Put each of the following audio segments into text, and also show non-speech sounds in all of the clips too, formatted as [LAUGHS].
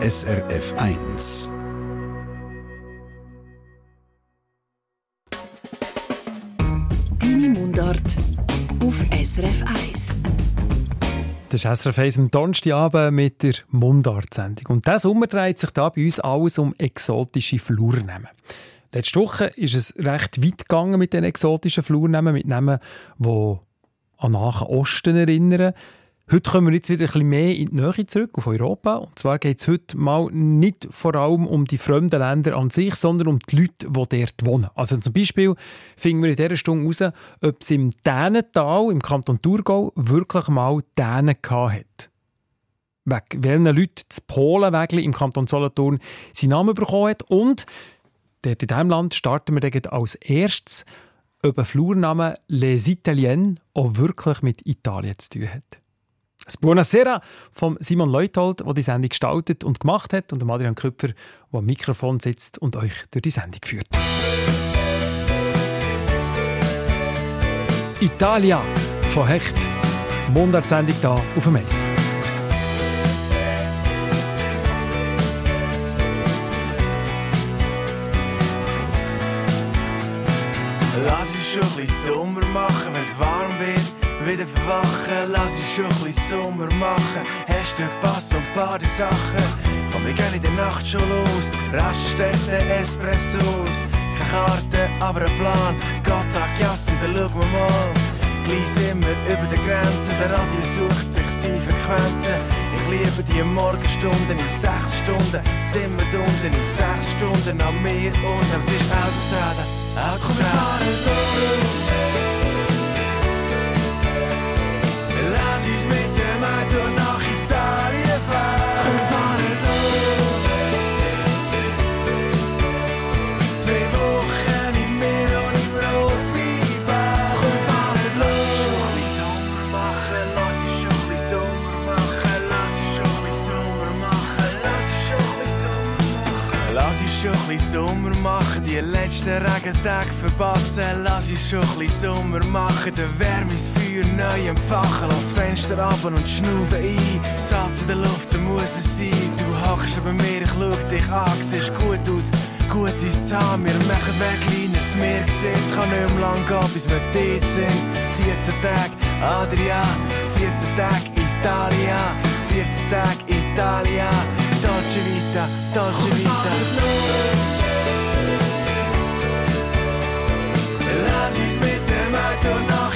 SRF 1. Deine Mundart auf SRF 1. Das ist SRF 1 am Donnerstagabend mit der Mundart-Sendung. Und diesen Sommer dreht sich da bei uns alles um exotische Flurnamen. Letzte Woche ist es recht weit gegangen mit den exotischen Flurnamen, mit Namen, die an Nahen Osten erinnern. Heute kommen wir jetzt wieder ein bisschen mehr in die Nähe zurück, auf Europa. Und zwar geht es heute mal nicht vor allem um die fremden Länder an sich, sondern um die Leute, die dort wohnen. Also zum Beispiel finden wir in dieser Stunde heraus, ob es im Dänental, im Kanton Thurgau, wirklich mal Dänen hat. Wegen welchen Leute das Polenwägli im Kanton Solothurn seinen Namen bekommen hat. Und dort in diesem Land starten wir als erstes, ob ein Flurname Les Italiens auch wirklich mit Italien zu tun hat. Das Buonasera von Simon Leuthold, der die Sendung gestaltet und gemacht hat, und Adrian Köpfer, der am Mikrofon sitzt und euch durch die Sendung führt. Italia von Hecht. Mundartsendung hier auf dem Eis. Lass uns schon ein bisschen Sommer machen, wenn's warm wird wieder verwachen, lass ich schon ein bisschen Sommer machen. Hast du Pass und Badesachen? Komm, wir gehen in der Nacht schon los. Raststätte, Espressos. Keine Karte, aber ein Plan. Gott sagt Jass und dann schauen wir mal. Gleich sind wir über der Grenze, der Radio sucht sich seine Frequenzen. Ich liebe die Morgenstunden in sechs Stunden, sind wir unten in sechs Stunden an mir und es ist Autostrada, Autostrada. Schon ein bisschen Sommer machen. Die letzten Regentage verpassen. Lass uns schon ein bisschen Sommer machen. Der Wärme ist Feuer neu entfachen. Lass Fenster ab und schnaufen ein. Salz in der Luft, so muss es sein. Du hockst bei mir, ich schau dich an. Siehst gut aus, gut uns zu haben. Wir machen weg, Meer gesehen. Es kann nicht mehr lang gehen, bis wir dort sind. 14 Tage Adria, 14 Tage Italia. 14 Tage Italia. Dolce Vita, Dolce Vita. Lass uns mit dem Auto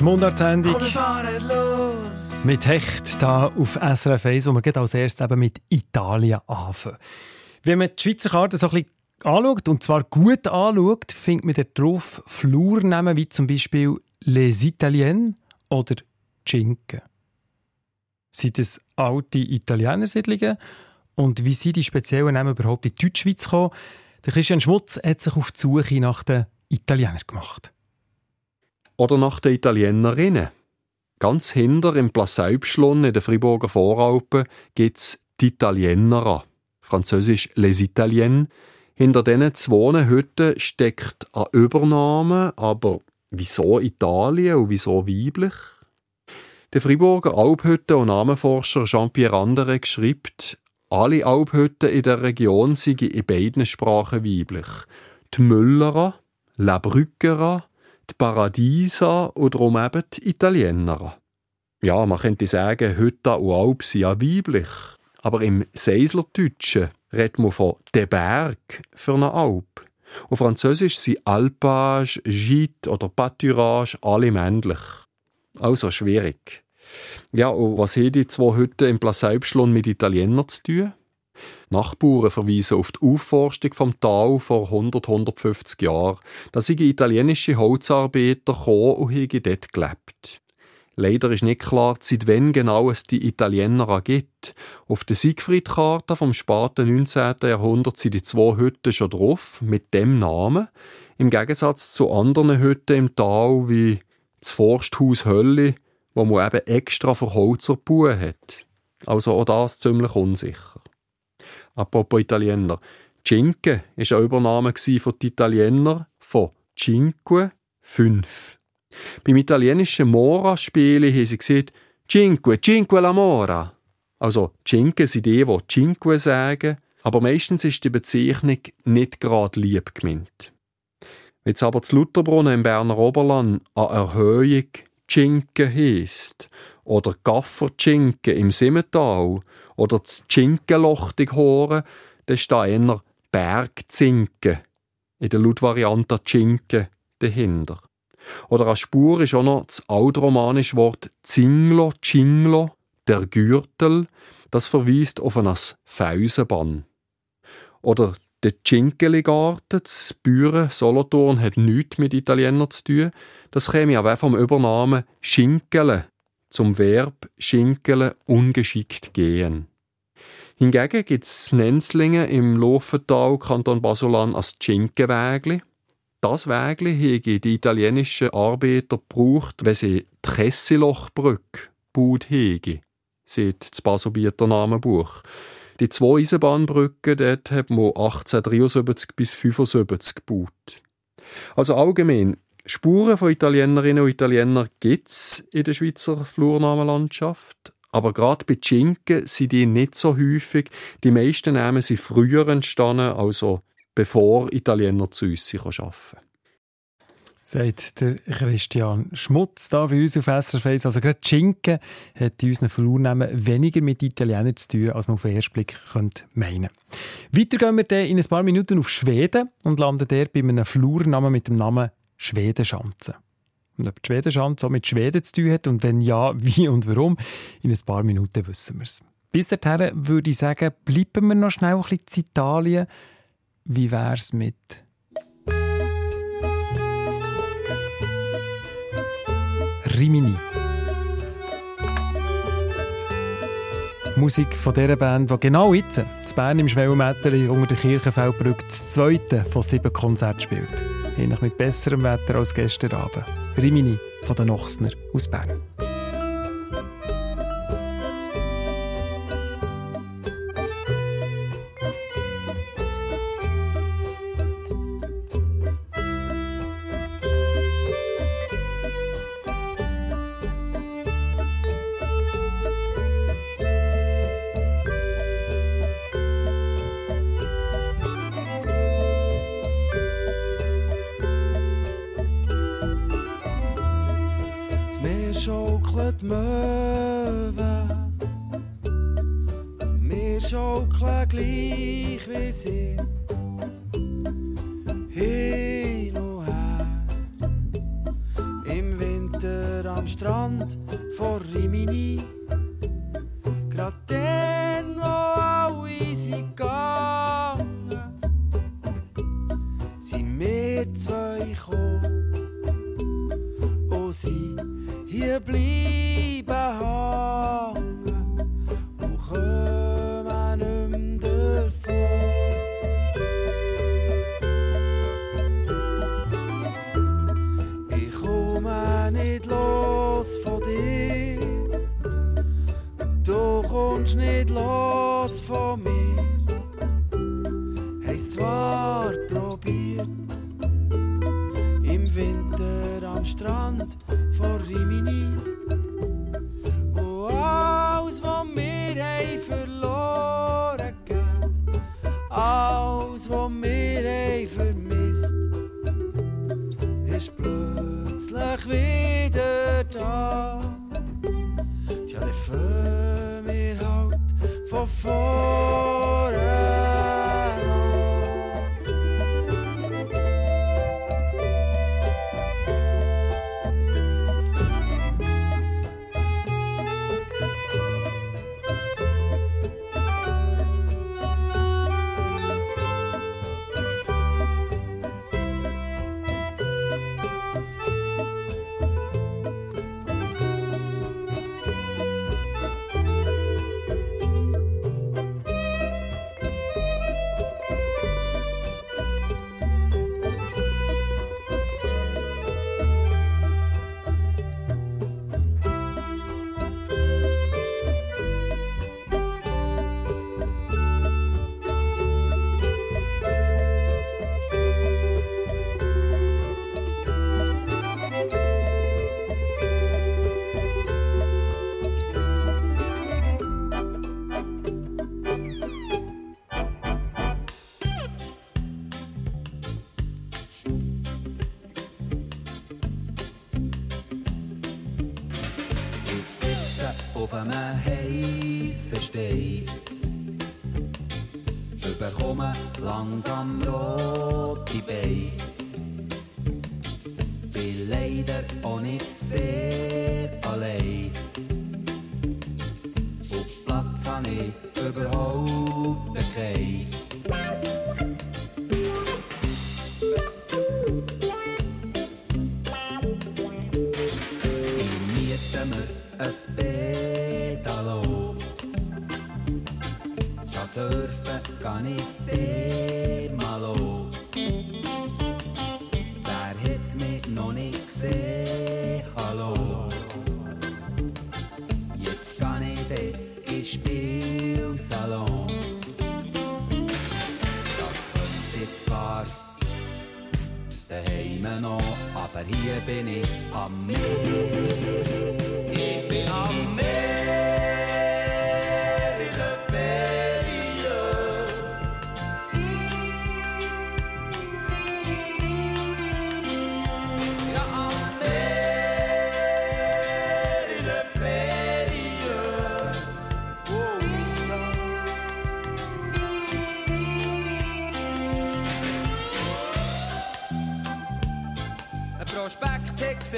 Die Mundartsendung mit Hecht da auf SRF 1, wo wir gerade als erstes eben mit Italien anfangen. Wenn man die Schweizer Karte so ein bisschen anschaut, und zwar gut anschaut, findet man dort drauf Flurnamen wie zum Beispiel Les Italiens oder Cinque. Sind das alte Italienersiedlungen? Und wie sind die speziellen Namen überhaupt in die Deutschschweiz gekommen? Der Christian Schmutz hat sich auf die Suche nach den Italienern gemacht. Oder nach den Italienerinnen. Ganz hinter im Plasseibschlon in den Friburger Voralpen gibt es die Italiener, französisch Les Italiens. Hinter diesen zwei Hütten steckt eine Übernahme, aber wieso Italien und wieso weiblich? Der Friburger Alphütten- und Namenforscher Jean-Pierre Andere schreibt, alle Alphütten in der Region seien in beiden Sprachen weiblich. Die Müllerer, La Brückerer, die Paradieser und darum eben die Italiener. Ja, man könnte sagen, Hütte und Alp sind ja weiblich. Aber im Seislerdeutschen redet man von «der Berg» für eine Alp. Auf Französisch sind Alpage, Gite oder Pâturage alle männlich. Also schwierig. Ja, und was haben die zwei Hütten im Placeibschlon mit Italienern zu tun? Nachbarn verweisen auf die Aufforstung vom Tal vor 100, 150 Jahren. Da sind italienische Holzarbeiter gekommen und haben dort gelebt. Leider ist nicht klar, seit wann genau es die Italiener gibt. Auf der Siegfried-Karte vom späten 19. Jahrhundert sind die zwei Hütten schon drauf, mit dem Namen. Im Gegensatz zu anderen Hütten im Tal, wie das Forsthaus Hölli, wo man eben extra für Holzer gebaut hat. Also auch das ziemlich unsicher. Apropos Italiener. Cinque war eine Übernahme von den Italienern von Cinque, fünf. Beim italienischen Mora-Spielen haben sie gesagt, Cinque, Cinque la Mora. Also, Cinque sind die, die Cinque sagen, aber meistens ist die Bezeichnung nicht gerade lieb gemeint. Wenn es aber zu Lutherbrunnen im Berner Oberland an Erhöhung Cinque heisst, oder Gaffer-Cinque im Simmental, oder das Cinqueloch hören, dann steht eher Bergzinke in der Lautvariante Cinque dahinter. Oder als Spur ist auch noch das altromanische Wort Zinglo, Cinglo, der Gürtel. Das verweist auf ein Felsenbann. Oder der Cinkeli-Garten, das Büren Solothurn, hat nichts mit Italienern zu tun. Das käme aber vom Übernamen Schinkele zum Verb Schinkele ungeschickt gehen. Hingegen gibt es Nenzlingen im Lofental, Kanton Basulan, als Schinkenwägli. Das Wägli haben die italienischen Arbeiter gebraucht, wenn sie die Kessilochbrücke gebaut haben, sieht das Basobieter Namenbuch. Die zwei Eisenbahnbrücken dort hat man 1873 bis 1875 gebaut. Also allgemein, Spuren von Italienerinnen und Italienern gibt es in der Schweizer Flurnamenlandschaft. Aber gerade bei Schinken sind die nicht so häufig. Die meisten Namen sind früher entstanden, also bevor Italiener zu uns arbeiten sagt der Christian Schmutz da bei uns auf SRF Also gerade Schinken hat in unseren Flurnamen weniger mit Italienern zu tun, als man auf den ersten Blick könnte meinen Weiter gehen wir dann in ein paar Minuten auf Schweden und landen dort bei einem Flurnamen mit dem Namen Schwedenschanze. Und ob die Schwedenschanze auch mit Schweden zu tun hat und wenn ja, [LAUGHS] wie und warum, in ein paar Minuten wissen wir es. Bis dahin würde ich sagen, bleiben wir noch schnell ein bisschen in Italien. Wie wäre es mit Rimini? Musik von dieser Band, die genau jetzt, in Bern im Schwellenmetteli unter der Kirchenfeldbrücke, das zweite von sieben Konzerten spielt. Ähnlich mit besserem Wetter als gestern Abend. Rimini von den Nochsner aus Bern. Schaukelt Möwe. Wir schaukeln gleich wie sie. Hin und her. Im Winter am Strand vor Rimini. langsam rot keep it. daheim noch, aber hier bin ich am Meer.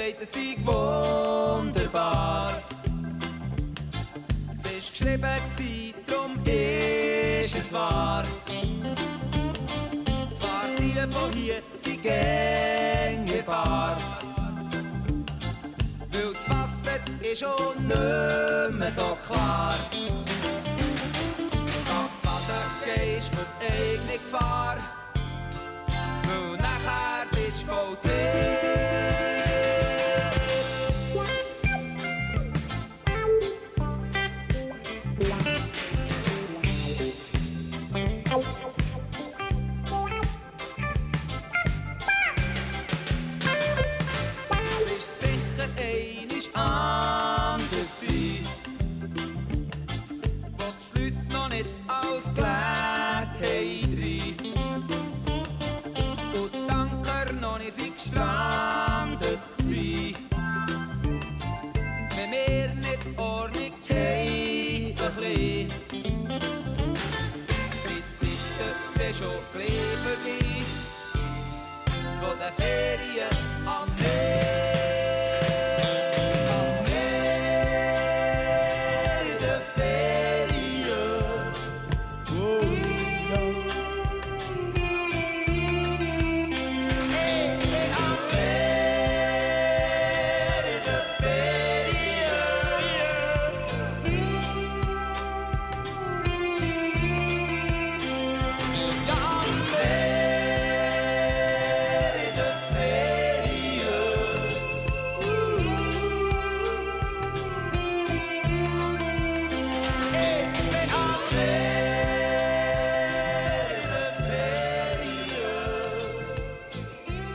sagt, es sei wunderbar. Es ist geschrieben, drum ist es wahr. Zwar die von hier sind gängigbar. Weil das Wasser ist schon nicht mehr so klar. Ab Baden gehst auf eigene Gefahr. Weil nachher bist du voll Stadium.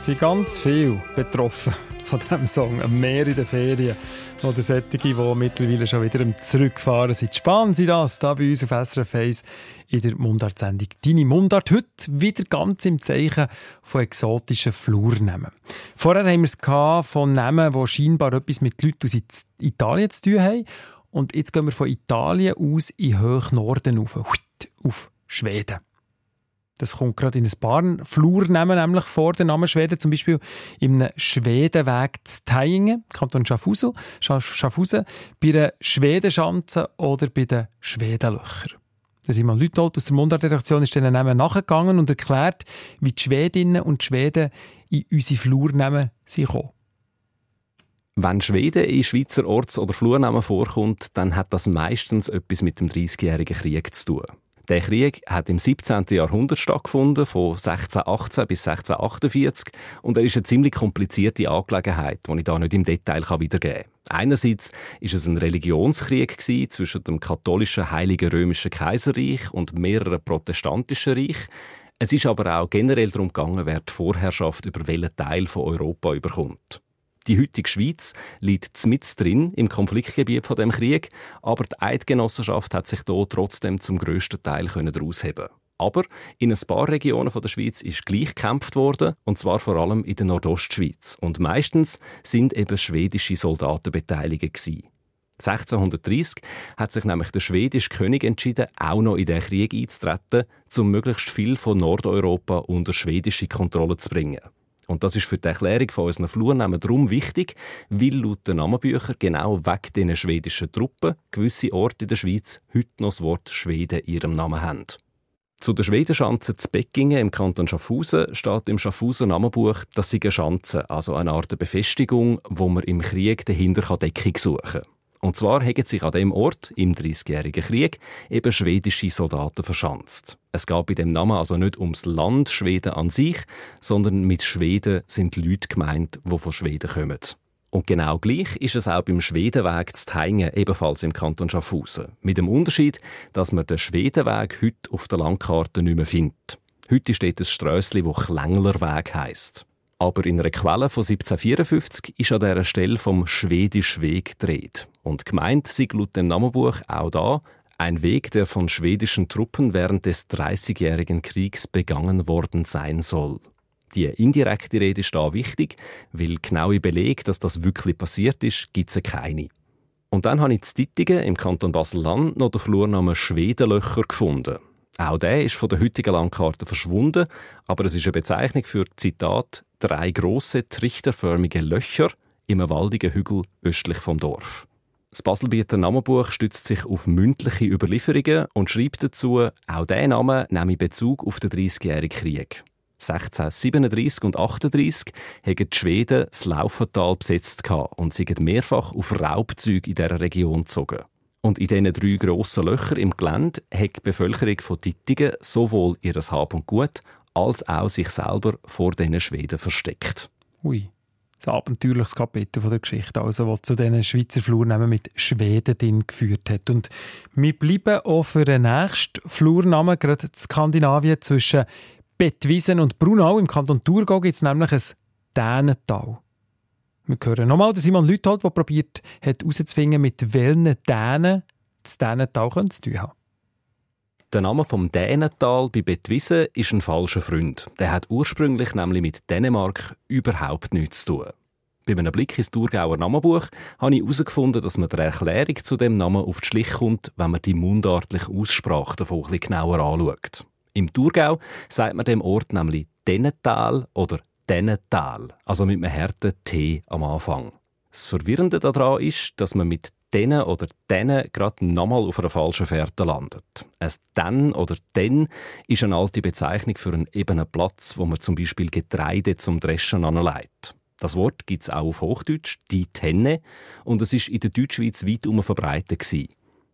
sind ganz viele betroffen von diesem Song. Mehr in den Ferien. Oder solche, die mittlerweile schon wieder zurückgefahren sind. Spannend sind das, hier bei uns auf SRF 1 in der Mundart-Sendung. Deine Mundart heute wieder ganz im Zeichen von exotischen Flurnamen. Vorher haben wir es von Namen, die scheinbar etwas mit Leuten aus Italien zu tun haben. Und jetzt gehen wir von Italien aus in den Höchnorden auf, auf Schweden. Das kommt gerade in ein paar Flurnamen nämlich vor, der Name Schweden. Zum Beispiel im Schwedenweg zu Teingen, Kanton Schaffhausen, Schaffhausen, bei der Schwedenschanze oder bei den Schwedenlöchern. Da sind mal Leute aus der Mundartredaktion ist diesen Namen nachgegangen und erklärt, wie die Schwedinnen und Schweden in unsere Flurnamen sind. Wenn Schweden in Schweizer Orts- oder Flurnamen vorkommt, dann hat das meistens etwas mit dem 30-jährigen Krieg zu tun. Der Krieg hat im 17. Jahrhundert stattgefunden, von 1618 bis 1648, und er ist eine ziemlich komplizierte Angelegenheit, die ich da nicht im Detail wiedergeben kann. Einerseits ist es ein Religionskrieg zwischen dem katholischen Heiligen Römischen Kaiserreich und mehreren protestantischen Reich. Es ist aber auch generell darum gegangen, wer die Vorherrschaft über welchen Teil von Europa überkommt. Die heutige Schweiz liegt mit drin im Konfliktgebiet von dem Krieg, aber die Eidgenossenschaft hat sich hier trotzdem zum grössten Teil daraus heben. Aber in ein paar Regionen der Schweiz ist gleich gekämpft worden, und zwar vor allem in der Nordostschweiz. Und meistens sind eben schwedische Soldaten beteiligt gewesen. 1630 hat sich nämlich der schwedische König entschieden, auch noch in den Krieg einzutreten, um möglichst viel von Nordeuropa unter schwedische Kontrolle zu bringen. Und das ist für die Erklärung von unseren Flurnamen darum wichtig, weil laut den Namenbüchern genau wegen diesen schwedischen Truppen gewisse Orte in der Schweiz heute noch das Wort Schweden in ihrem Namen haben. Zu der Schwedenschanze zu Beckingen im Kanton Schaffhausen steht im Schaffhauser Namenbuch, dass sie eine Schanze, also eine Art Befestigung, wo man im Krieg dahinter Deckung suchen kann. Und zwar haben sich an dem Ort im Dreißigjährigen Krieg eben schwedische Soldaten verschanzt. Es geht bei dem Namen also nicht ums Land Schweden an sich, sondern mit Schweden sind Leute gemeint, die von Schweden kommen. Und genau gleich ist es auch beim Schwedenweg zu Teingen, ebenfalls im Kanton Schaffhausen. Mit dem Unterschied, dass man den Schwedenweg heute auf der Landkarte nicht mehr findet. Heute steht ein Strössli, das Klänglerweg heisst. Aber in einer Quelle von 1754 ist an dieser Stelle vom Schwedisch Weg gedreht. Und gemeint sind laut dem Namenbuch auch da ein Weg, der von schwedischen Truppen während des Dreißigjährigen Kriegs begangen worden sein soll. Die indirekte Rede ist da wichtig, weil genaue Beleg, dass das wirklich passiert ist, gibt es keine. Und dann habe ich in Dittingen im Kanton Basel-Land noch den Flurnamen Schwedenlöcher gefunden. Auch der ist von der heutigen Landkarte verschwunden, aber es ist eine Bezeichnung für, Zitat, drei große trichterförmige Löcher im waldigen Hügel östlich vom Dorf. Das Baselbieter Namenbuch stützt sich auf mündliche Überlieferungen und schreibt dazu, auch dieser Name nehme Bezug auf den Dreißigjährigen Krieg. 1637 und 38 haben die Schweden das Laufental besetzt und sind mehrfach auf Raubzüge in dieser Region gezogen. Und in diesen drei grossen Löchern im Gelände hat die Bevölkerung von Dittingen sowohl ihr Hab und Gut als auch sich selber vor diesen Schweden versteckt. Ui ein abenteuerliches Kapitel von der Geschichte, also das zu diesen Schweizer Flurnamen mit Schweden geführt hat. Und wir bleiben auch für den nächsten Flurnamen, gerade in Skandinavien, zwischen Bettwiesen und Brunau. Im Kanton Thurgau gibt es nämlich ein Dänental. Wir hören nochmal Simon Lüthold, der probiert hat herauszufinden, mit welchen Dänen das Dänental zu tun haben. Der Name vom Dänental bei Bettwiesen ist ein falscher Freund. Der hat ursprünglich nämlich mit Dänemark überhaupt nichts zu tun. Bei einem Blick ins Thurgauer Namenbuch habe ich herausgefunden, dass man der Erklärung zu dem Namen auf die Schliche kommt, wenn man die mundartliche Aussprache davon ein genauer anschaut. Im Thurgau sagt man dem Ort nämlich Dänental oder Dänental, also mit einem harten T am Anfang. Das Verwirrende daran ist, dass man mit denen oder denen gerade nochmal auf einer falschen Fährte landet. Ein «den» oder «den» ist eine alte Bezeichnung für einen ebenen Platz, wo man zum Beispiel Getreide zum Dreschen anlegt. Das Wort gibt es auch auf Hochdeutsch, die Tenne, und es ist in der Deutschschweiz weit verbreitet gewesen.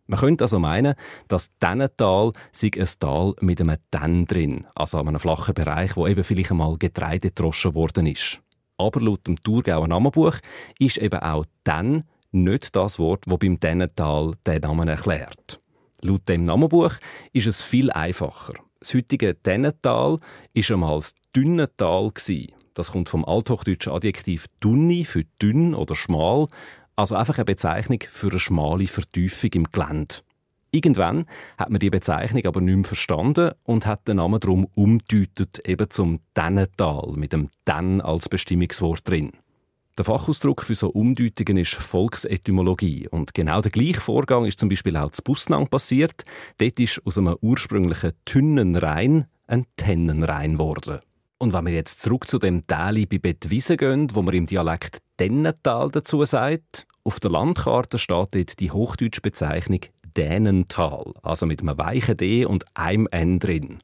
Man könnte also meinen, das Tennental sei ein Tal mit einem Tenn drin, also einem flachen Bereich, wo eben vielleicht einmal Getreide gedroschen worden ist. Aber laut dem Thurgauer Namenbuch ist eben auch Tenn nicht das Wort, das beim Dennental den Namen erklärt. Laut dem Namenbuch ist es viel einfacher. Das heutige Dennental war einmal das Dünnetal. Das kommt vom althochdeutschen Adjektiv «dunni» für dünn oder schmal, also einfach eine Bezeichnung für eine schmale Vertiefung im Gelände. Irgendwann hat man die Bezeichnung aber nicht mehr verstanden und hat den Namen darum umdeutet, eben zum Dennental, mit dem «denn» als Bestimmungswort drin. Der Fachausdruck für so Umdeutungen ist Volksetymologie. Und genau der gleiche Vorgang ist zum Beispiel auch zu Bussnang passiert. Dort ist aus einem ursprünglichen Tünnenrhein ein Tennenrhein geworden. Und wenn wir jetzt zurück zu dem Teil bei Bettwiesen gehen, wo man im Dialekt Dennental dazu sagt, auf der Landkarte steht dort die hochdeutsche Bezeichnung Dänental, also mit einem weichen D und einem N drin.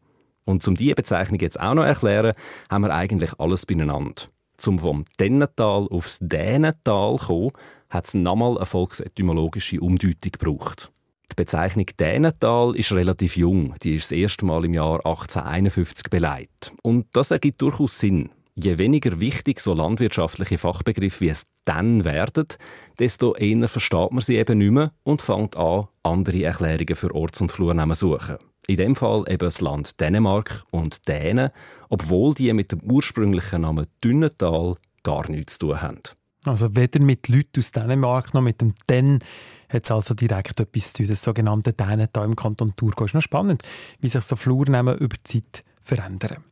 Und um diese Bezeichnung jetzt auch noch erklären, haben wir eigentlich alles beieinander. Zum vom Dennental aufs Dänental zu kommen, hat es nochmal eine volksetymologische Umdeutung gebraucht. Die Bezeichnung Dänental ist relativ jung. Die ist das erste Mal im Jahr 1851 beleidigt. Und das ergibt durchaus Sinn. Je weniger wichtig so landwirtschaftliche Fachbegriffe wie es dann werden, desto eher versteht man sie eben nicht mehr und fängt an, andere Erklärungen für Orts- und Flurnamen zu suchen. In dem Fall eben das Land Dänemark und Dänen, obwohl die mit dem ursprünglichen Namen Dünnetal gar nichts zu tun haben. Also weder mit Leuten aus Dänemark noch mit dem «Den» hat es also direkt etwas zu tun, das sogenannte Dänental im Kanton Thurgau. Ist noch spannend, wie sich so Flurnamen über die Zeit verändern.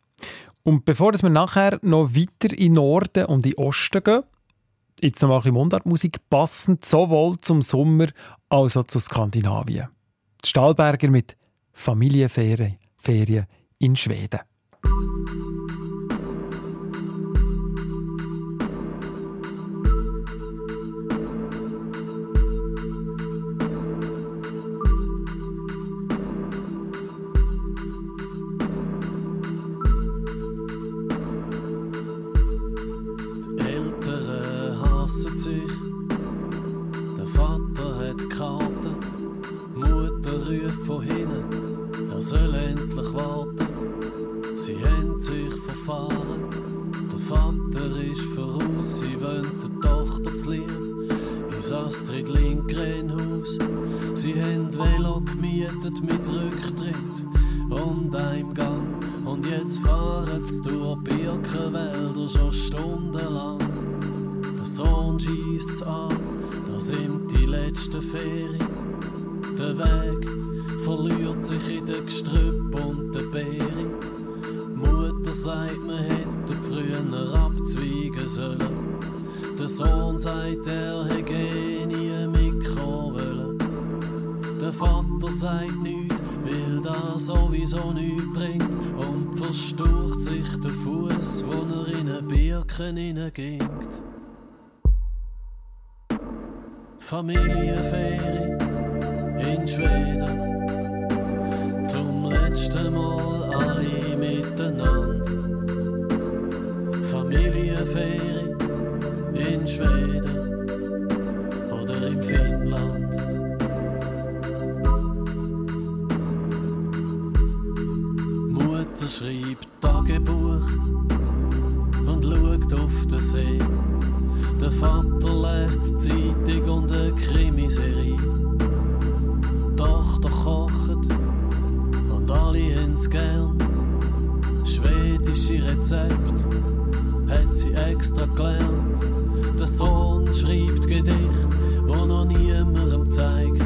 Und bevor wir nachher noch weiter in Norden und in Osten gehen, jetzt noch mal ein Mundartmusik, passend sowohl zum Sommer als auch zu Skandinavien. Die Stahlberger mit Familienferien Ferien in Schweden. Das sowieso nichts bringt und verstaucht sich der Fuß, wo er in eine Birken hineingeht. Familienferien in Schweden. Zum letzten Mal alle miteinander. Familienferien Vater lässt die Zeitung und eine Krimiserie. Tochter kocht und alle haben's gern. Schwedische Rezept hat sie extra gelernt. Der Sohn schreibt Gedicht, wo noch niemandem zeigt.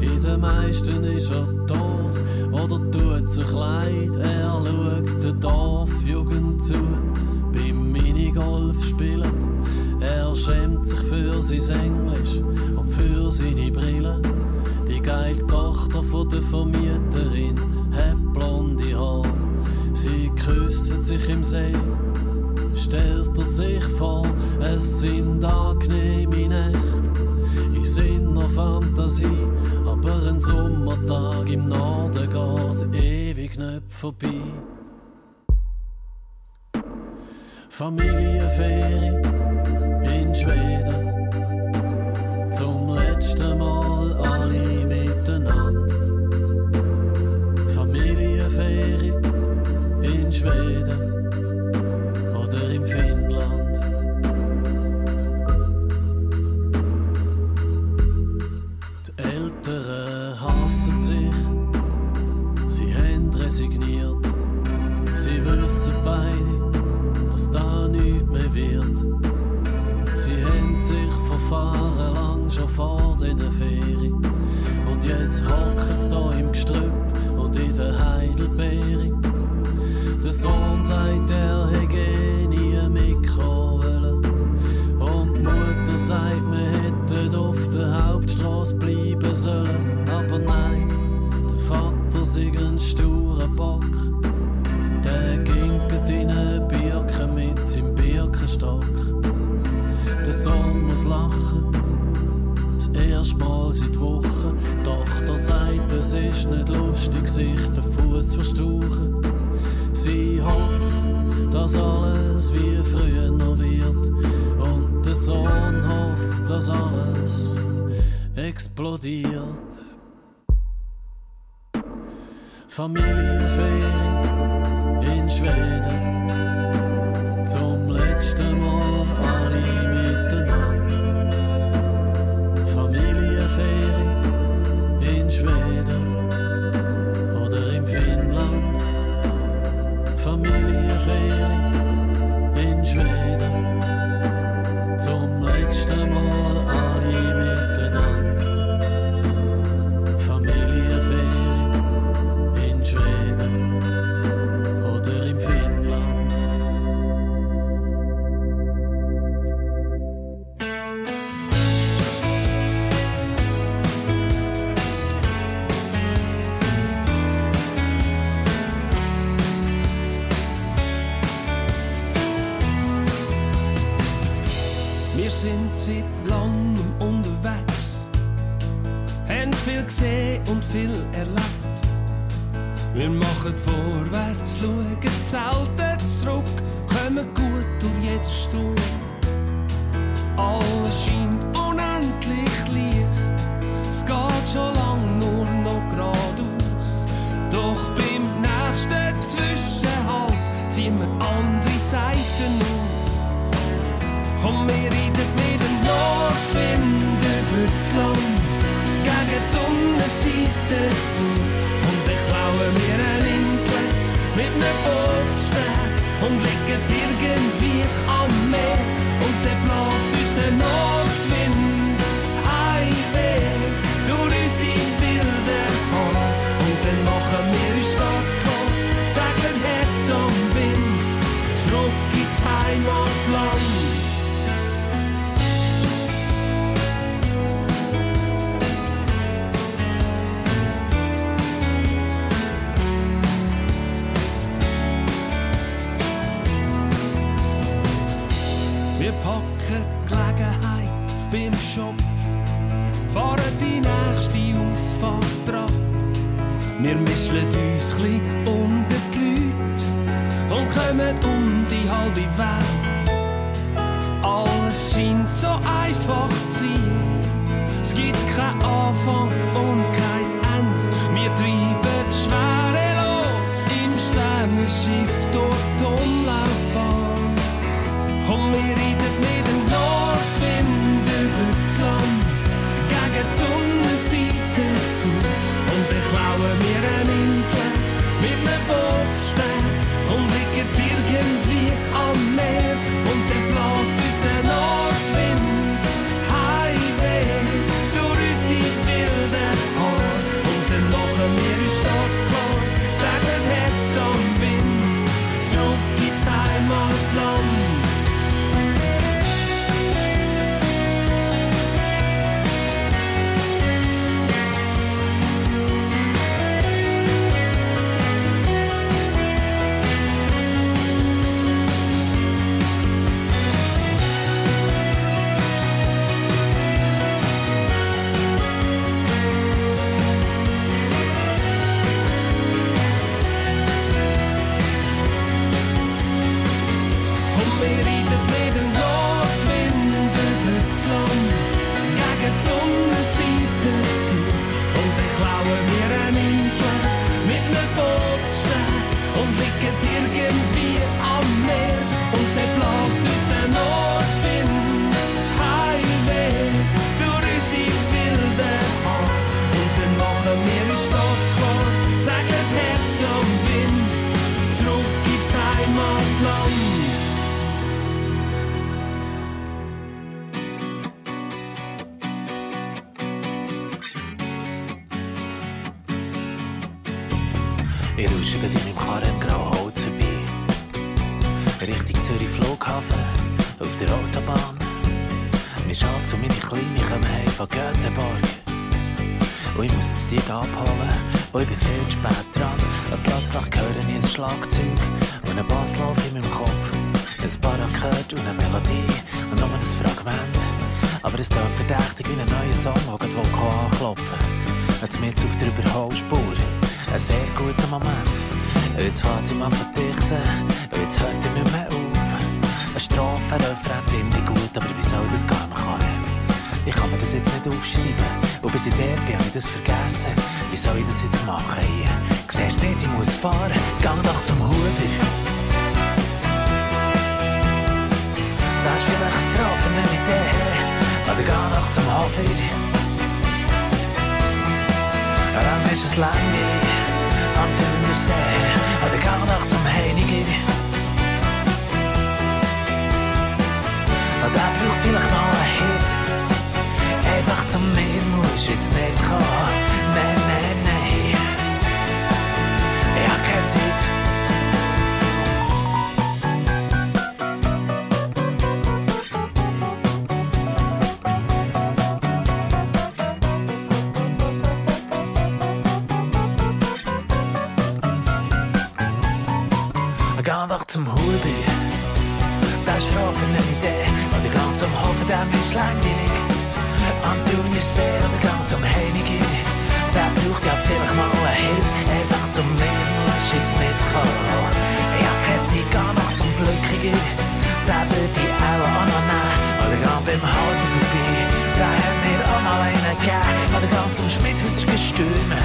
In den meisten ist er tot oder tut sich leid. Er schaut der Dorfjugend zu sein Englisch und für seine Brille. Die geile Tochter von der Vermieterin hat blonde Haar. Sie küssen sich im See. Stellt er sich vor, es sind angenehme Nächte. In seiner Fantasie, aber ein Sommertag im Norden geht ewig nicht vorbei. Familienferien Sie wissen beide, dass da nichts mehr wird. Sie haben sich verfahren lang schon vor den Ferien. Und jetzt hocken sie da im Gestrüpp und in der Heidelbeere. Der Sohn sagt, er hätte nie mitkommen Mikrowelle. Und die Mutter sagt, wir hätten auf der Hauptstraße bleiben sollen. Aber nein, der Vater ist ein sturer Bock Muss lachen, das erste Mal seit Wochen. Die Tochter sagt, es ist nicht lustig, sich den Fuß zu verstauchen. Sie hofft, dass alles wie früher noch wird. Und der Sohn hofft, dass alles explodiert. Familienferien in Schweden. Sind seit langem unterwegs, haben viel gesehen und viel erlebt. Wir machen vorwärts, schauen selten zurück, kommen gut durch jede Stunde. Alles scheint unendlich leicht, es geht schon lang nur noch geradeaus. Doch beim nächsten Zwischenhalt ziehen wir andere Seiten auf. Komm, wir reiten mit dem Nordwind über das Land, gegen die Sonnenseite zu. Und ich klaue mir eine Insel mit einem Bootssteg und liegen irgendwie am Meer. Und dann bläst uns der Nordwind heimweh durch unsere wilden Haare. Und dann machen wir uns stark segeln hart am Wind, zurück ins Heimatland. Schopf, fahren die nächste Ausfahrt dran. Wir mischen uns chli unter die Leute und kommen um die halbe Welt. Alles scheint so einfach zu sein. Es gibt keinen Anfang und kein Ende. Wir treiben schwerelos im Sternenschiff durch die Umlaufbahn. Komm, wir reiten mit Mein Schatz und meine Kleine kommen heim von Göteborg. Und ich muss jetzt die abholen, und ich bin viel zu spät dran. Und plötzlich höre ich ein Schlagzeug und ein Basslauf in meinem Kopf. Ein Parakkord und eine Melodie und nur ein Fragment. Aber es klingt verdächtig wie ein neuer Song, der gerade anklopfen will. Jetzt mit auf der Überholspur. Ein sehr guter Moment. Jetzt fährt sie mal verdichten, jetzt hört er nicht mehr. Eine Strophe, Refrain ziemlich gut, aber wie soll das gehen? Man kann ich kann mir das jetzt nicht aufschreiben. Und bis ich dort bin, habe ich das vergessen. Wie soll ich das jetzt machen hier? Siehst nicht, ich muss fahren. Gang doch zum Huber. Da ist vielleicht froh für eine Idee. Oder geh doch zum Hofer. Dann ist es langweilig am Thunersee. Oder geh doch zum Heiniger. Und er braucht vielleicht noch einen Hit. Einfach zum Meer musst jetzt nicht kommen. Nein, nein, nein. Ich hab keine Zeit. Geh doch zum Huber. Hofen, der ist langweilig. Am Thunersee oder geh zum Heiniger. Der braucht ja vielleicht mal einen Hit. Einfach zum Meer musst jetzt nicht kommen. Ich hab keine Zeit, geh noch zum Flückiger. Der würde ich auch auch noch nehmen. Oder geh beim Halter vorbei. Der hat mir auch mal einen gegeben. Oder geh zum Schmidhauser Gestürme.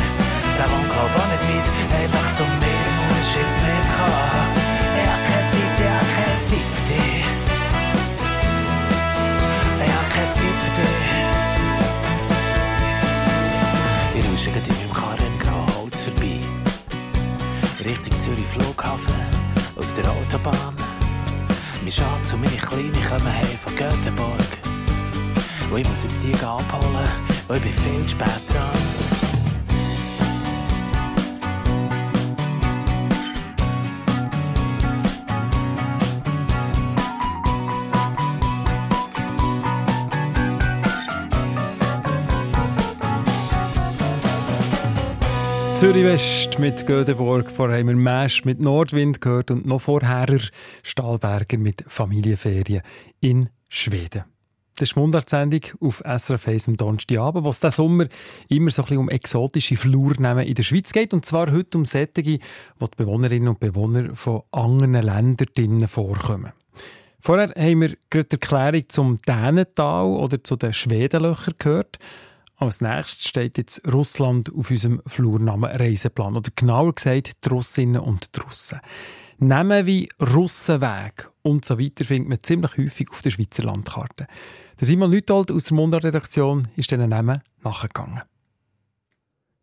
Der wohnt glaub auch nicht weit. Einfach zum Meer musst jetzt nicht kommen. Ich hab keine Zeit, ich hab keine Zeit für dich. Dich. Ich rausche in meinem Karren im grauen Holz vorbei. Richtung Zürich Flughafen, auf der Autobahn. Mein Schatz und meine Kleine kommen heim von Göteborg. Und ich muss jetzt die abholen, und ich bin viel zu spät dran. Zürich West mit Göteborg, vorher haben wir Mesch mit Nordwind gehört und noch vorher Stahlberger mit Familienferien in Schweden. Das ist die Mundartsendung auf SRF 1 am Donnerstagabend, wo es diesen Sommer immer so ein bisschen um exotische Flurnamen in der Schweiz geht. Und zwar heute um Sättige, wo die Bewohnerinnen und Bewohner von anderen Ländern vorkommen. Vorher haben wir gerade die Erklärung zum Dänental oder zu den Schwedenlöchern gehört. Als nächstes steht jetzt Russland auf unserem Flurnamen Reiseplan. Oder genauer gesagt, die Russinnen und die Russen. Namen wie Russenweg und so weiter findet man ziemlich häufig auf der Schweizer Landkarte. Der Simon Lütold aus der Mundart-Redaktion ist diesen Namen nachgegangen.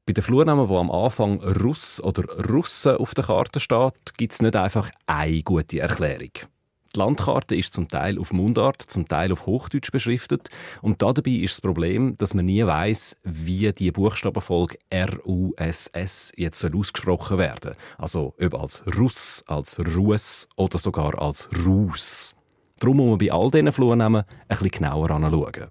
Bei den Flurnamen, wo am Anfang Russ oder Russen auf der Karte steht, gibt es nicht einfach eine gute Erklärung. Die Landkarte ist zum Teil auf Mundart, zum Teil auf Hochdeutsch beschriftet und dabei ist das Problem, dass man nie weiß, wie die Buchstabenfolge R-U-S-S jetzt soll ausgesprochen werden. Also ob als Russ, als Russ oder sogar als Rus. Darum muss man bei all diesen Flurnamen ein bisschen genauer anschauen.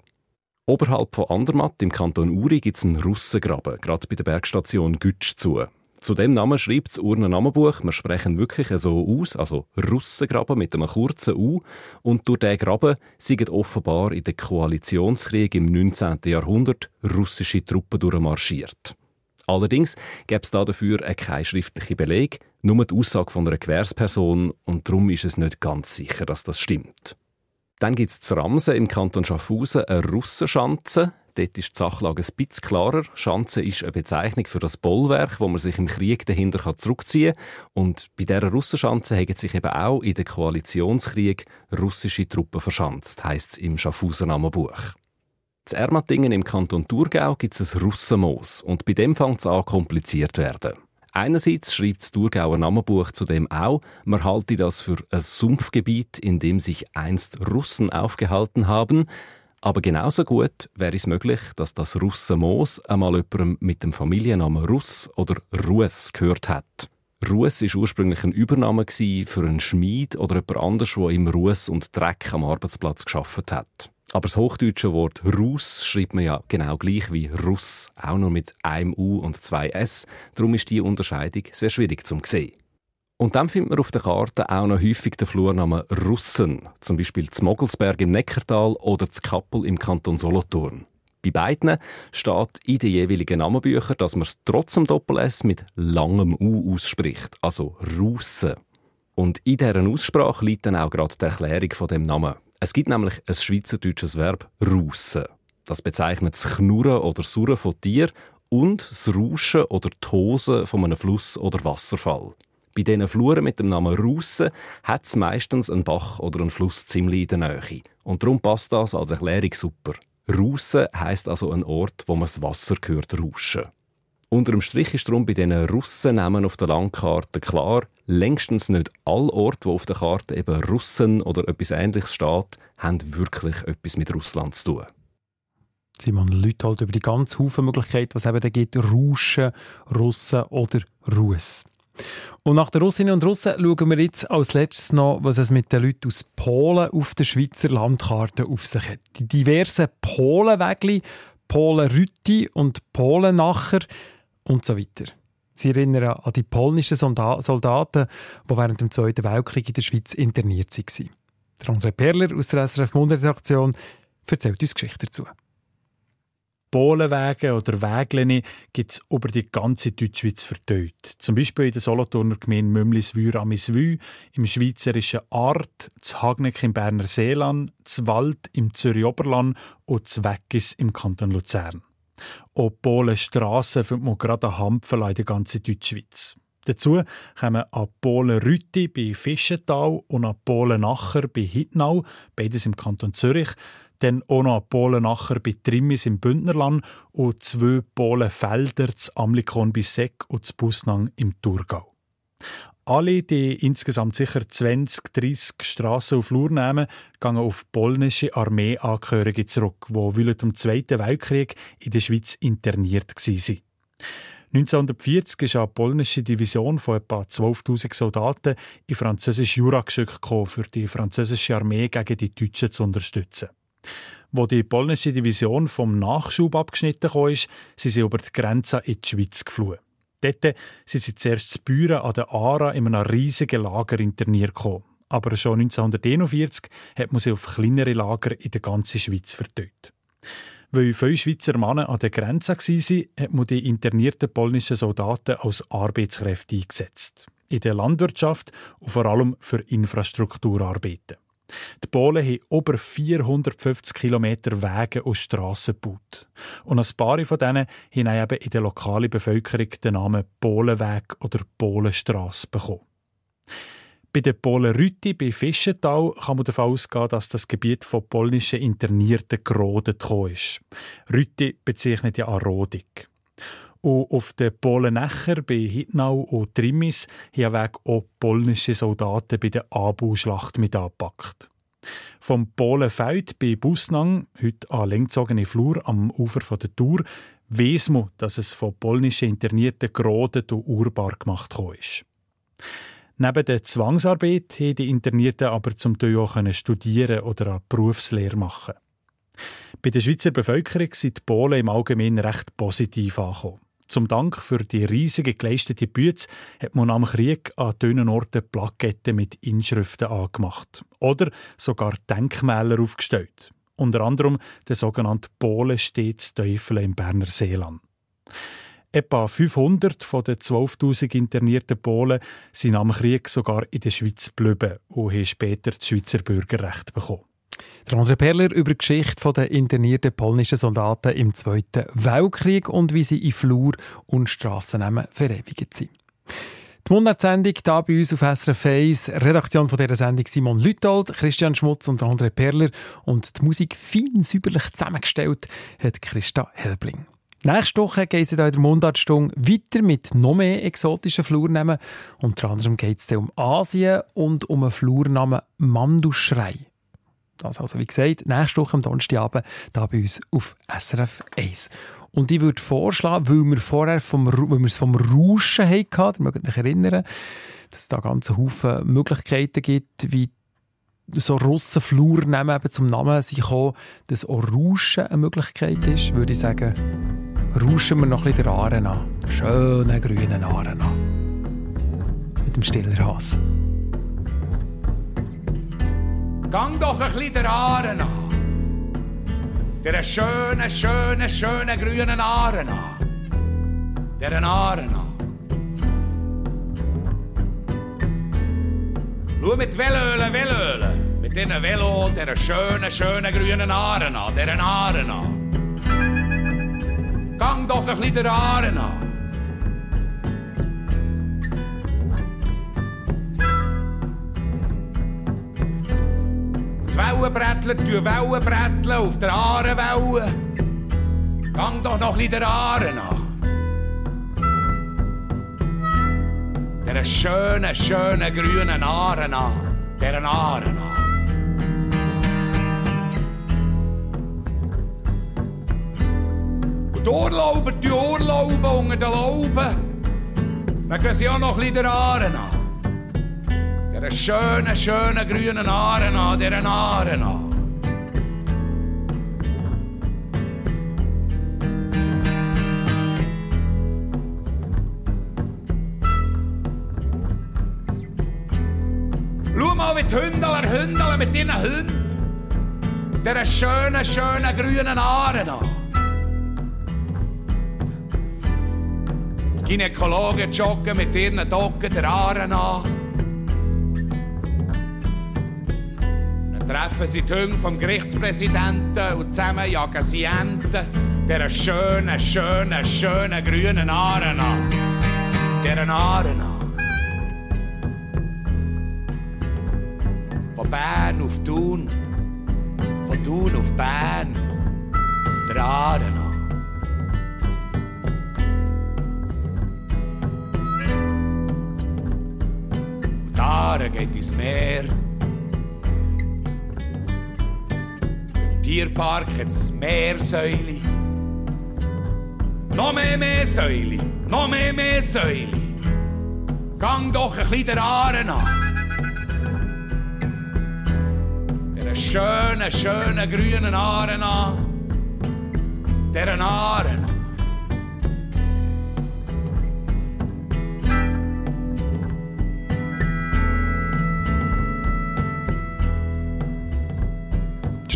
Oberhalb von Andermatt im Kanton Uri gibt es einen Russengraben, gerade bei der Bergstation Gütsch zu. Zu dem Namen schreibt das Urner Namenbuch, wir sprechen wirklich so aus, also Russengraben mit einem kurzen U. Und durch diesen Graben sind offenbar in den Koalitionskrieg im 19. Jahrhundert russische Truppen durchmarschiert. Allerdings gäbe es dafür keinen schriftlichen Beleg, nur die Aussage von einer Gewährsperson und darum ist es nicht ganz sicher, dass das stimmt. Dann gibt es zu Ramsen im Kanton Schaffhausen eine Russenschanze. Dort ist die Sachlage ein bisschen klarer. Schanze ist eine Bezeichnung für das Bollwerk, wo man sich im Krieg dahinter zurückziehen kann. Und bei dieser Russenschanze haben sich eben auch in den Koalitionskrieg russische Truppen verschanzt, heisst es im Schaffhauser Namenbuch. Z Ermatingen im Kanton Thurgau gibt es ein Russenmoos und bei dem fängt es an, kompliziert zu werden. Einerseits schreibt das Thurgauer Namenbuch zudem auch, man halte das für ein Sumpfgebiet, in dem sich einst Russen aufgehalten haben. Aber genauso gut wäre es möglich, dass das Russenmoos einmal jemandem mit dem Familiennamen Russ oder Rues gehört hat. Russ war ursprünglich ein Übernahme gewesen für einen Schmied oder jemand anderes, der im Ruß und Dreck am Arbeitsplatz geschafft hat. Aber das hochdeutsche Wort Russ schreibt man ja genau gleich wie Russ, auch nur mit einem U und zwei S. Darum ist die Unterscheidung sehr schwierig zu sehen. Und dann findet man auf der Karte auch noch häufig den Flurnamen Russen, zum Beispiel Mogelsberg im Neckartal oder Kappel im Kanton Solothurn. Bei beiden steht in den jeweiligen Namenbüchern, dass man es trotz dem Doppel-S mit langem U ausspricht, also Russen. Und in dieser Aussprache liegt dann auch gerade die Erklärung von dem Namen. Es gibt nämlich ein schweizerdeutsches Verb «russen». Das bezeichnet das Knurren oder Surren von Tieren und das Rauschen oder Tosen von einem Fluss oder Wasserfall. Bei diesen Fluren mit dem Namen Russen hat es meistens einen Bach oder einen Fluss ziemlich in der Nähe. Und darum passt das als Erklärung super. Russen heisst also ein Ort, wo man das Wasser hört rauschen. Unter dem Strich ist darum bei diesen Russennamen auf der Landkarte klar, längstens nicht alle Orte, wo auf der Karte eben Russen oder etwas Ähnliches steht, haben wirklich etwas mit Russland zu tun. Simon Leute halt über die ganze Haufen Möglichkeiten, was eben da geht, Rauschen, Russen oder Russ. Und nach den Russinnen und Russen schauen wir jetzt als letztes noch, was es mit den Leuten aus Polen auf der Schweizer Landkarte auf sich hat. Die diversen Polenwägli, Polenrütti und Polenacher und so weiter. Sie erinnern an die polnischen Soldaten, die während dem Zweiten Weltkrieg in der Schweiz interniert waren. Der André Perler aus der SRF Mundredaktion erzählt uns Geschichte dazu. Polenwege oder Wägleni gibt es über die ganze Deutschschweiz verteilt. Zum Beispiel in der Solothurner Gemeinde Mümliswür am Iswü, im schweizerischen Art, z Hagneck im Berner Seeland, z Wald im Zürich Oberland und z Weggis im Kanton Luzern. Auch Polenstrassen findet man gerade an Hampfen in der ganzen Deutschschweiz. Dazu kommen an Polen Rütti bei Fischental und an Polen Nacher bei Hittnau, beides im Kanton Zürich, dann auch noch Polenacher bei Trimmis im Bündnerland und zwei Polenfelder, das Amlikon bei Seck und das Busnang im Thurgau. Alle, die insgesamt sicher 20, 30 Strassen auf Flur nehmen, gehen auf polnische Armeeangehörige zurück, die während dem Zweiten Weltkrieg in der Schweiz interniert waren. 1940 ist eine polnische Division von etwa 12.000 Soldaten in französische Jurageschütze gekommen, für die französische Armee gegen die Deutschen zu unterstützen. Wo die polnische Division vom Nachschub abgeschnitten kam, sind sie über die Grenze in die Schweiz geflohen. Dort sind sie zuerst zu Büren an der Aara in einem riesigen Lager interniert. Aber schon 1941 hat man sie auf kleinere Lager in der ganzen Schweiz verteilt. Weil viele Schweizer Männer an der Grenze waren, hat man die internierten polnischen Soldaten als Arbeitskräfte eingesetzt. In der Landwirtschaft und vor allem für Infrastrukturarbeiten. Die Polen haben über 450 Kilometer Wege und Strassen gebaut. Und ein paar von denen haben eben in der lokalen Bevölkerung den Namen Polenweg oder Polenstrasse bekommen. Bei den Polenrütti bei Fischental kann man davon ausgehen, dass das Gebiet von polnischen Internierten gerodet ist. Rütti bezeichnet ja an Rodung. Und auf den Polenecher bei Hittnau und Trimmis haben auch polnische Soldaten bei der Abu-Schlacht mit angepackt. Vom Polenfeld bei Busnang, heute an längzogene Flur am Ufer der Tour, weiss man, dass es von polnischen Internierten gerodet und urbar gemacht ist. Neben der Zwangsarbeit haben die Internierten aber zum Teil auch studieren oder eine Berufslehre machen. Bei der Schweizer Bevölkerung sind die Polen im Allgemeinen recht positiv angekommen. Zum Dank für die riesige geleistete Bütze hat man am Krieg an dünnen Orten Plaketten mit Inschriften angemacht. Oder sogar Denkmäler aufgestellt. Unter anderem der sogenannte Polen stets Teufel im Berner Seeland. Etwa 500 von den 12.000 internierten Polen sind am Krieg sogar in der Schweiz geblieben und haben später das Schweizer Bürgerrecht bekommen. Der André Perler über die Geschichte der internierten polnischen Soldaten im Zweiten Weltkrieg und wie sie in Flur und Strassennamen verewigt sind. Die Monatssendung hier bei uns auf SRF 1. Redaktion von dieser Sendung Simon Lütold, Christian Schmutz und André Perler. Und die Musik fein säuberlich zusammengestellt hat Christa Helbling. Nächste Woche geht es in der Mundartstunde weiter mit noch mehr exotischen Flurnamen. Unter anderem geht es um Asien und um einen Flurnamen Manduschrei. Das also, wie gesagt, nächste Woche am Donnerstagabend hier bei uns auf SRF 1. Und ich würde vorschlagen, weil wir vorher vom, weil wir es vom Rauschen hatten, ihr mögt euch erinnern, dass es da ganz Haufen Möglichkeiten gibt, wie so Russenflur nehmen eben zum Namen sich kommen, dass auch Rauschen eine Möglichkeit ist, würde ich sagen, rauschen wir noch ein bisschen den Aaren an. Schönen grünen Aaren an. Mit dem Stillerhas. Gang doch ein bisschen der Aaren an. Der schönen, schönen, schönen grünen Aaren an. Der Aaren an. Mit Velölen, Velölen. Mit diesen Velo, der schönen, schönen grünen Aaren an. Der. Gang doch ein bisschen der Aaren an. Wellenbrettler tun Wellenbretteln auf der Aarenwelle. Gang doch noch ein der Aaren an. Der schönen, schönen grünen Aaren an. Der Aaren an. Die Urlauber, die Urlauben unter den Lauben. Dann gehen sie auch noch ein bisschen der Aaren an. Det skjønne, skjønne gryende narena, det er en arena. Luoma ovit hundalan, hundalan mit dinna hund. Det er skjønne, skjønne gryende narena. Gynekologer tjokke med dinna dokke, det er arena. Treffen sie die Hunde vom Gerichtspräsidenten und zusammen jagen sie Enten. Der schönen, schönen, schönen grünen Aaren an. Der Aaren an. Von Bern auf Thun, von Thun auf Bern, der Aaren an. Und die Aare geht ins Meer. Tierpark hat es Meersäule. Noch mehr Meersäule, noch mehr Meersäule. Gang doch ein bisschen der Aaren an. Der schönen, schönen grünen Aaren an. Der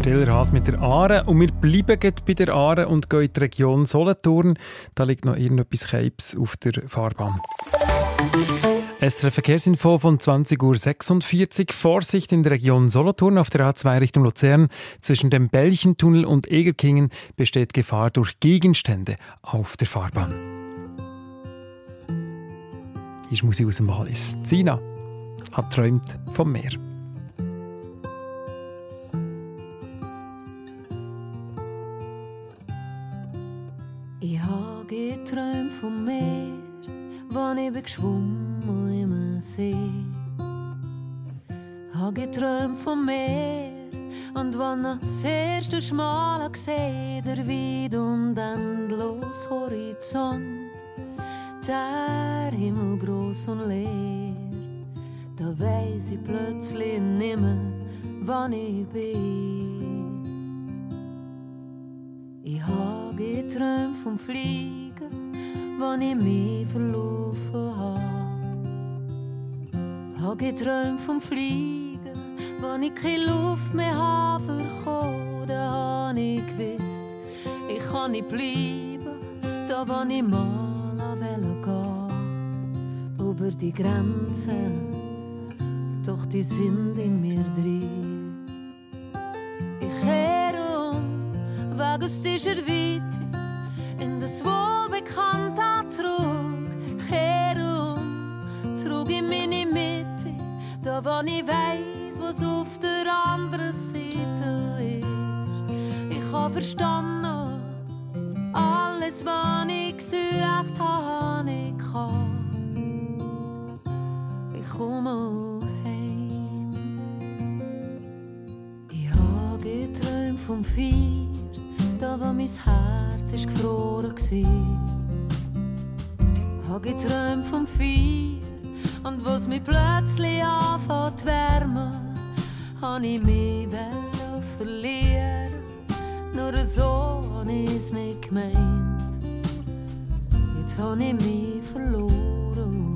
Aaren. Stillerhas mit der Aare. Und wir bleiben bei der Aare und gehen in die Region Solothurn. Da liegt noch irgendetwas Keibs auf der Fahrbahn. SRF Verkehrsinfo von 20.46 Uhr. Vorsicht in der Region Solothurn auf der A2 Richtung Luzern. Zwischen dem Belchentunnel und Egerkingen besteht Gefahr durch Gegenstände auf der Fahrbahn. Hier ist Musik aus dem Wallis. Zina hat träumt vom Meer. Geträumt vom Meer, wann ich bin geschwommen im See. Habe geträumt vom Meer und wann das erste Schmale gesehen, der weit und endlos Horizont, der Himmel groß und leer. Da weiss ich plötzlich nimmer, wann ich bin. Ich habe geträumt vom Fliegen, wann ich mich verlaufen habe. Habe geträumt vom Fliegen, wann ich keine Luft mehr habe bekommen. Da habe ich gewusst, ich kann nicht bleiben, da wann ich mal gehen. Über die Grenzen, doch die sind in mir drin. Ich kehre um, wegen dieser Weite, wo ich weiss, was auf der anderen Seite ist. Ich habe verstanden, alles, was ich gesucht habe, ich kann. Ich komme heim. Ich vom Feier, da wo mein Herz ist gefroren war. Hab geträumt vom Feier und wo's mich plötzlich anfängt wärmen, hab ich mich verlieren. Nur so hab ich's nicht gemeint. Jetzt hab ich mich verloren.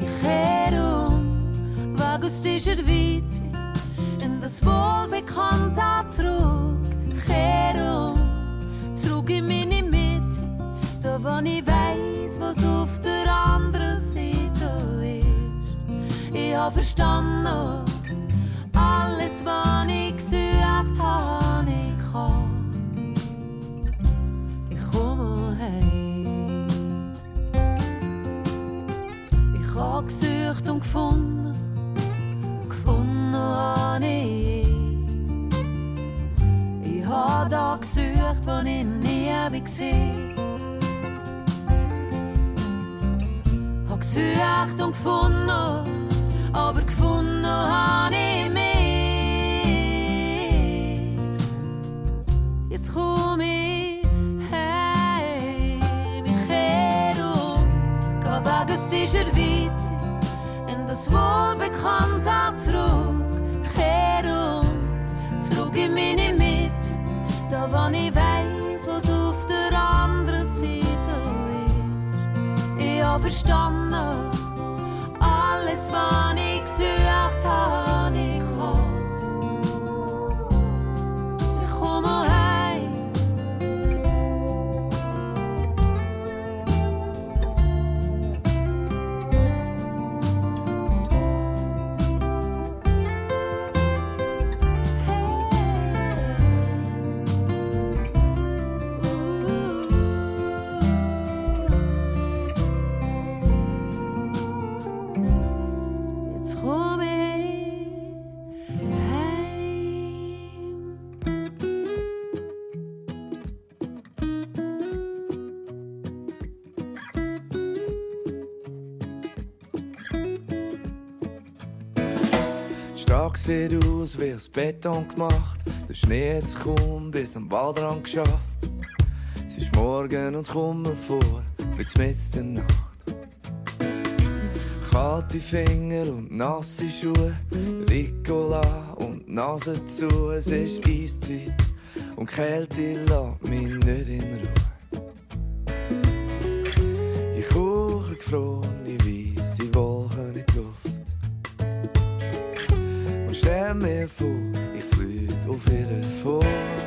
Ich kehr um, wag aus dieser Weite in das Wohlbekannte zurück. Ich kehr um, zurück in meine Mitte, da wo ich was auf der anderen Seite ist. Ich hab verstanden, alles, was ich gesucht hab, ich kann. Ich komme heim. Ich hab gesucht und gefunden, gefunden hab ich. Ich hab da gesucht, wo ich nie gesehen. Gesucht und gefunden, aber gefunden hab ich mich. Jetzt komm ich heim, ich kehr um, geh weg aus dieser Weite, in das Wohlbekannte zurück. Ich kehr um, zurück in meine Mitte, da wo ich weiss, verstanden, alles, was ich gesucht hab, sieht aus wie aus Beton gemacht. Der Schnee hat's kaum bis am Waldrand geschafft. Es ist morgen und es kommt vor, wie mitten der Nacht. Kalte Finger und nasse Schuhe, Ricola und Nase zu. Es ist Eiszeit und Kälte lässt mich nicht in Ruhe. Stell mir vor, ich flieg auf ihre vor.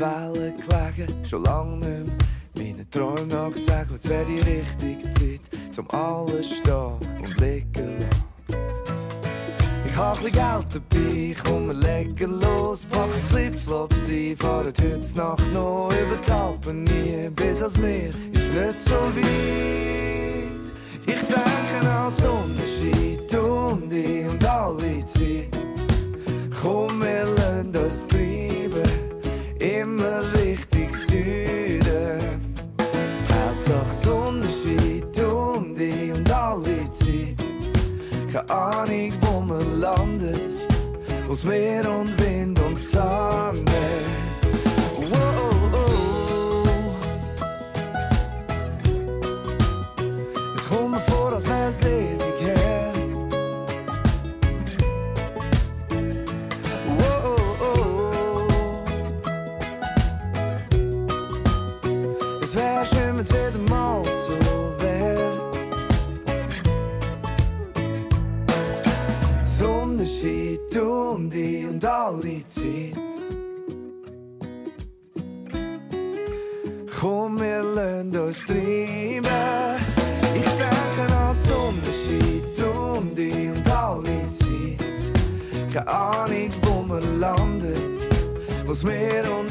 Wellen gelegen, schon lang nicht mehr meine Träume nachgesegelt. Es wäre die richtige Zeit, zum alles stehen und liegen. Ich hab chli Geld dabei, komm, wir legen los. Packen Flipflops ein, fahren heute Nacht noch über die Alpen nie. Bis ans Meer ist nicht so weit. Ich denke an Sonnenschein, und ich und alle Zeit. Keine Ahnung, wo man landet, aus Meer und Wind und Sand. Lassen uns treiben. Ich denke an Sonnenschein, und ich und alle Zeit. Keine Ahnung, wo man landet, und Wind und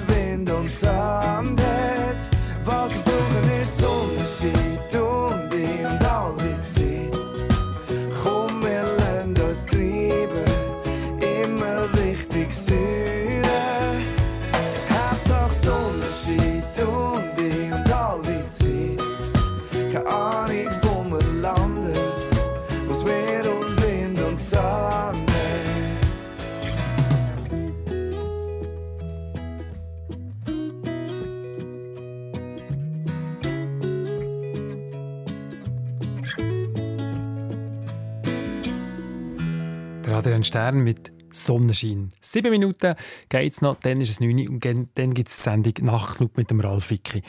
Adrian Stern mit Sonnenschein. Sieben Minuten geht es noch, dann ist es neun und dann gibt es die Sendung Nachtclub mit dem Ralf Wicki.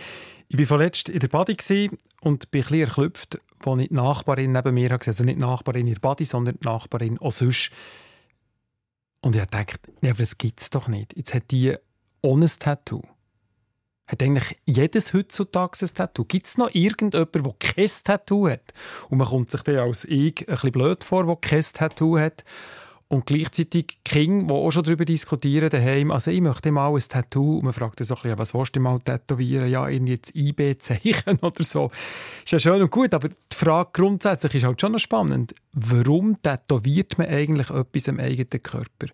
Ich war vorletzt in der Body und bin bisschen erklüpft, als ich die Nachbarin neben mir gesehen. Also nicht die Nachbarin in der Body, sondern die Nachbarin auch sonst. Und ich aber das gibt es doch nicht. Jetzt hat die ohne ein Tattoo. Hat eigentlich jedes heutzutage ein Tattoo? Gibt es noch irgendjemanden, der kein Tattoo hat? Und man kommt sich dann als ich ein bisschen blöd vor, der kein Tattoo hat. Und gleichzeitig King, die auch schon darüber diskutieren daheim, also ich möchte mal ein Tattoo. Und man fragt dann so ein bisschen, was willst du mal tätowieren? Ja, irgendwie jetzt IB-Zeichen [LAUGHS] oder so. Ist ja schön und gut, aber die Frage grundsätzlich ist halt schon noch spannend. Warum tätowiert man eigentlich etwas am eigenen Körper?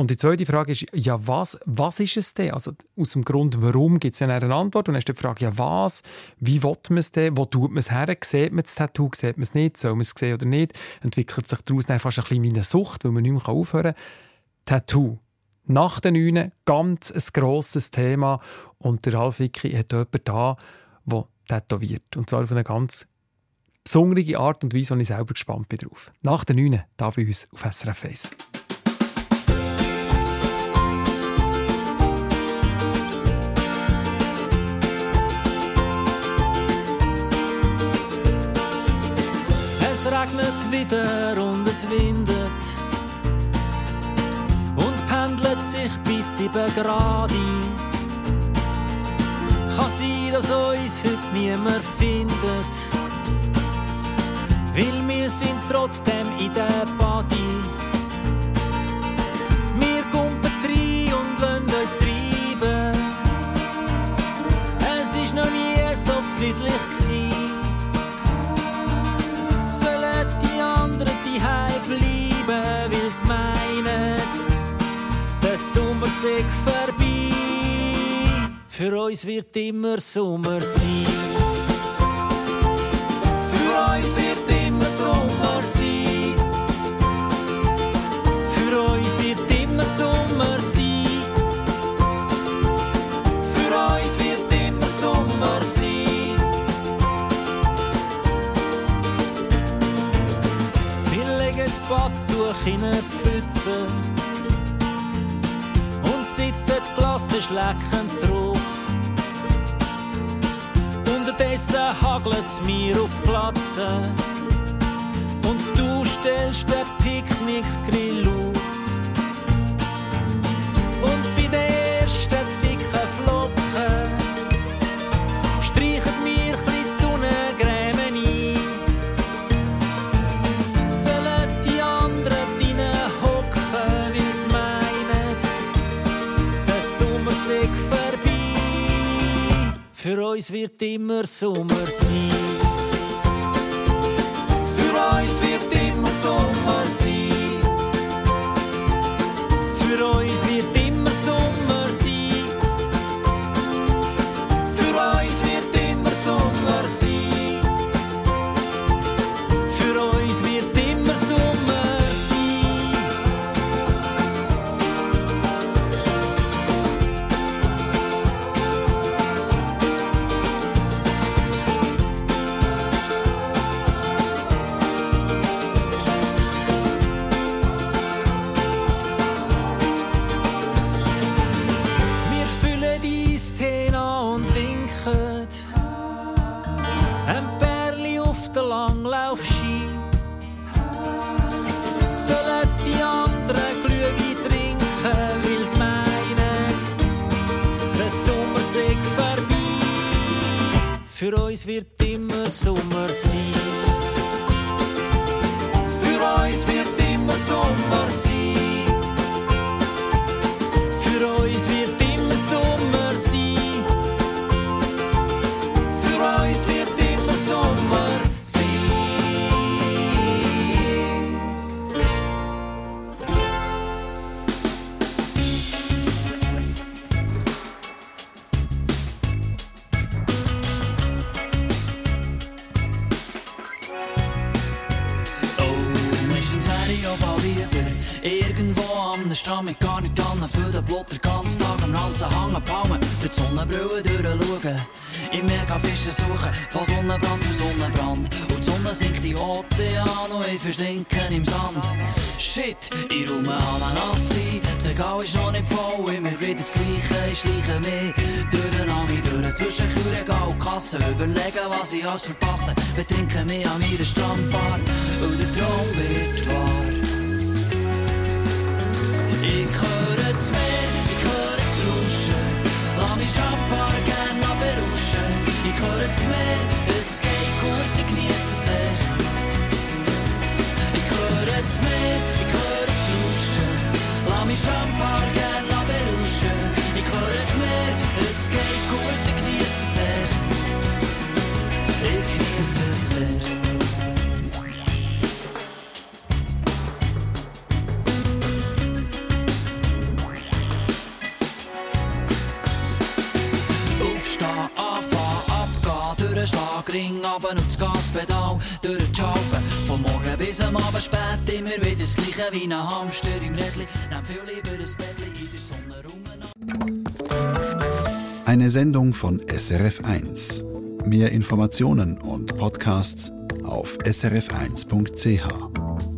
Und die zweite Frage ist, ja, was, was ist es denn? Also aus dem Grund, warum, gibt es eine Antwort. Und dann ist die Frage, ja, was? Wie will man es denn? Wo tut man es her? Sieht man das Tattoo? Sieht man es nicht? Soll man es sehen oder nicht? Entwickelt sich daraus dann fast ein bisschen wie eine Sucht, weil man nicht mehr aufhören kann. Tattoo. Nach den Neun ganz ein grosses Thema. Und der Ralf Wicki hat jemanden da, der tätowiert. Und zwar auf eine ganz besondere Art und Weise, und ich selber gespannt bin drauf. Nach den Neun, da bei uns auf SRF 1. wieder und es windet und pendelt sich bis sieben Grad ein. Kann sein, dass uns heute niemand findet, weil wir sind trotzdem in der Party. Sei vorbei. Für uns wird immer Sommer sein. Für uns wird immer Sommer sein. Für uns wird immer Sommer sein. Für uns wird immer Sommer sein. Wir legen das Badtuch in eine Pfütze sitzen Glasse schleckend drauf. Unterdessen hagelt's mir auf die Glatze und du stellst den Picknickgrill uns wird immer Sommer sein. Für uns wird immer Sommer sein. Uns wird immer Sommer Sonnenstrahl mit gar nicht an, für den Blut den ganzen Tag am Ranzen hängen Palmen, durch die Sonnenbrille durchschauen. Im Meer kann Fische suchen, von Sonnenbrand zu Sonnenbrand. Und die Sonne sinkt in Ozean und ich versinke im Sand. Shit, ich räume Ananas ein, das Regal ist noch nicht voll, immer wieder das Gleiche, ich schleiche mich durch den Ami, durch zwischen Kühlregal und Kasse, überlegen, was ich alles verpasse, betrinke mich an meiner Strandbar und der Traum wird wahr. Ich höre das Meer, ich höre das Rauschen, lass mich Champagner gern noch berauschen. Ich höre das Meer, es geht gut, ich genieße es sehr. Ich höre das Meer, ich höre das Rauschen, lass mich Champagner gern noch berauschen. Ich höre das Meer, es geht gut, Schlagring, runter und das Gaspedal, durch den Joggen. Vom Morgen bis am Abend spät, immer wieder das Gleiche wie ein Hamster im Rädli. Nehm viel lieber ein Bettli in der Sonne rum. Eine Sendung von SRF1. Mehr Informationen und Podcasts auf srf1.ch.